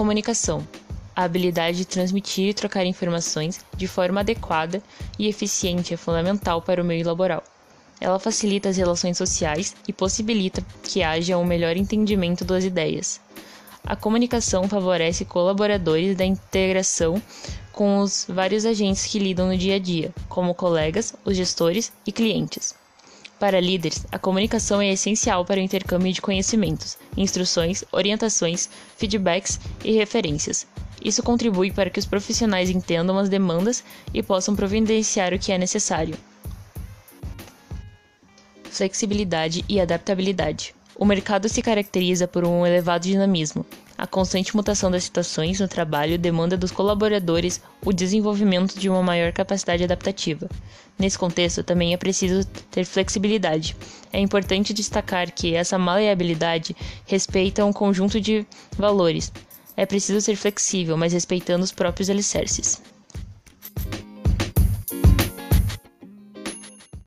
Comunicação a habilidade de transmitir e trocar informações de forma adequada e eficiente é fundamental para o meio laboral. Ela facilita as relações sociais e possibilita que haja um melhor entendimento das ideias. A comunicação favorece colaboradores da integração com os vários agentes que lidam no dia a dia, como colegas, os gestores e clientes. Para líderes, a comunicação é essencial para o intercâmbio de conhecimentos, instruções, orientações, feedbacks e referências, isso contribui para que os profissionais entendam as demandas e possam providenciar o que é necessário. Flexibilidade e adaptabilidade. O mercado se caracteriza por um elevado dinamismo. A constante mutação das situações no trabalho demanda dos colaboradores o desenvolvimento de uma maior capacidade adaptativa. Nesse contexto, também é preciso ter flexibilidade. É importante destacar que essa maleabilidade respeita um conjunto de valores, é preciso ser flexível, mas respeitando os próprios alicerces.